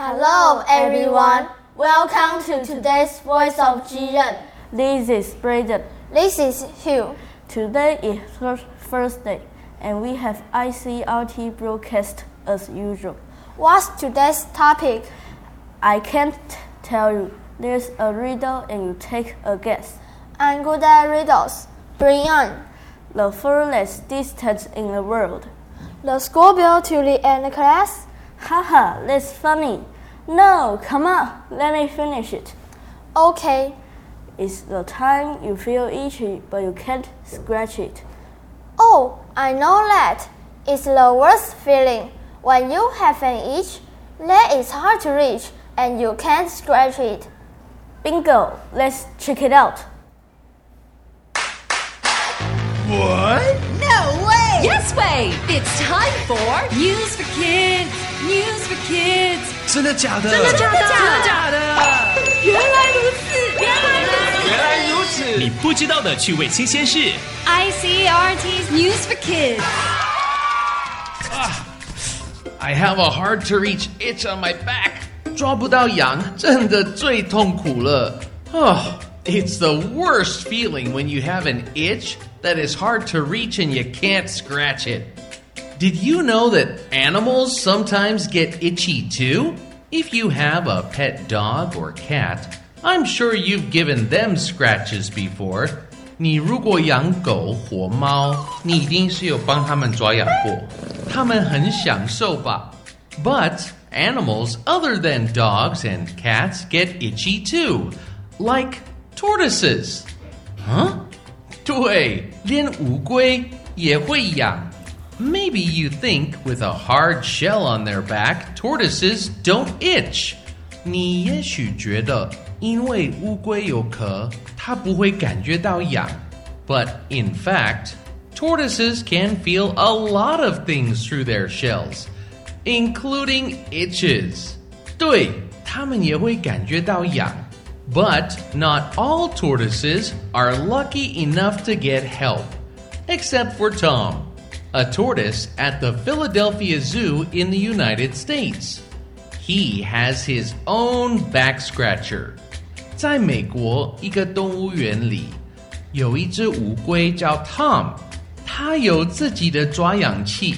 Hello, everyone. Welcome to today's Voice of Jiren. This is Braden. This is Hugh. Today is Thursday, and we have ICRT broadcast as usual. What's today's topic? I can't tell you. There's a riddle, and you take a guess. I'm good at riddles. Bring on. The furthest distance in the world. The school bell to the end class? Haha, that's funny. No, come on, let me finish it. Okay. It's the time you feel itchy, but you can't scratch it. Oh, I know that. It's the worst feeling. When you have an itch, that is hard to reach and you can't scratch it. Bingo, let's check it out. What? No way! Yes way! It's time for News for Kids! News for Kids! 真的假的？真的假的？真的假的？原来如此！原来如此！原来如此！你不知道的趣味新鲜事。 ICRT's News for Kids! I have a hard to reach itch on my back，抓不到痒，真的最痛苦了。Oh, it's the worst feeling when you have an itch that is hard to reach and you can't scratch it. Did you know that animals sometimes get itchy too? If you have a pet dog or cat, I'm sure you've given them scratches before. 你如果养狗或猫，你一定是有帮它们抓痒过，它们很享受吧？But animals other than dogs and cats get itchy too, like tortoises. Huh? 对，连乌龟也会痒。 Maybe you think with a hard shell on their back, tortoises don't itch. 你也许觉得，因为乌龟有壳，它不会感觉到痒。But in fact, tortoises can feel a lot of things through their shells, including itches. 对，它们也会感觉到痒。But not all tortoises are lucky enough to get help, except for Tom, a tortoise at the Philadelphia Zoo in the United States. He has his own back scratcher. 在美国一个动物园里，有一只乌龟叫 Tom，它有自己的抓痒器。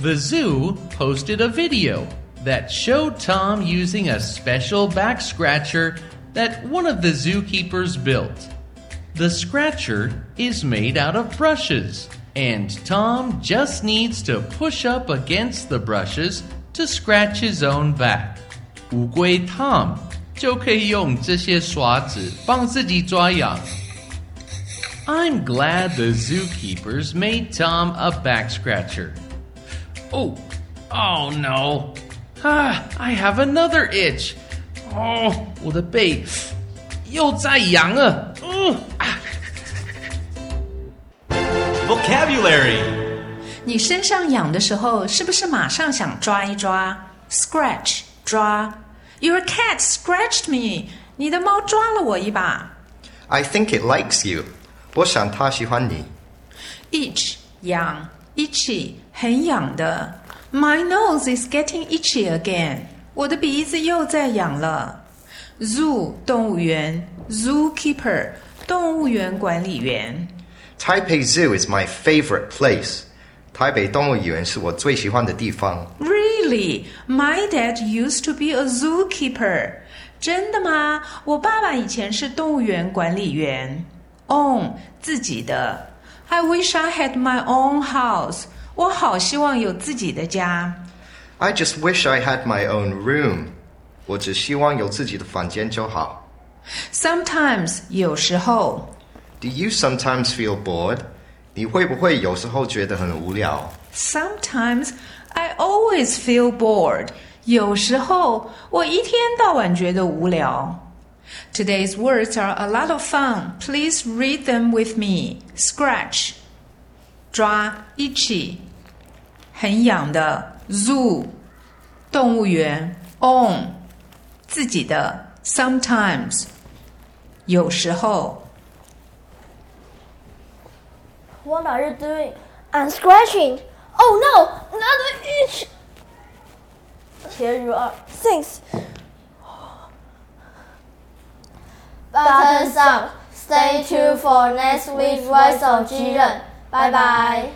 The zoo posted a video that showed Tom using a special back scratcher that one of the zookeepers built. The scratcher is made out of brushes, and Tom just needs to push up against the brushes to scratch his own back. 乌龟 Tom 就可以用这些刷子帮自己抓痒。I'm glad the zookeepers made Tom a back scratcher. Oh, oh no. Ah, I have another itch. Oh, 我的背又在痒了。嗯啊 Vocabulary 你身上痒的时候，是不是马上想抓一抓？Scratch 抓。Your cat scratched me。你的猫抓了我一把。 I think it likes you. 我想它喜欢你。 Itch 痒，itchy 很痒的。My nose is getting itchy again。我的鼻子又在痒了。Zoo 动物园，zookeeper 动物园管理员。 Taipei Zoo is my favorite place. 台北动物园是我最喜欢的地方。 Really? My dad used to be a zookeeper. 真的吗？我爸爸以前是动物园管理员。Own 自己的。I wish I had my own house. 我好希望有自己的家。 I just wish I had my own room. 我只希望有自己的房间就好。 Sometimes 有时候。 Do you sometimes feel bored? 你会不会有时候觉得很无聊 Sometimes I always feel bored. 有时候我一天到晚觉得无聊。Today's words are a lot of fun. Please read them with me. Scratch，抓，itchy，很痒的，zoo，动物园，own，自己的，sometimes，有时候。 what are you doing? I'm scratching. Oh no, another itch. Here you are. Thanks. Buttons up. Stay tuned for next week's Voice of Jiren. Bye bye.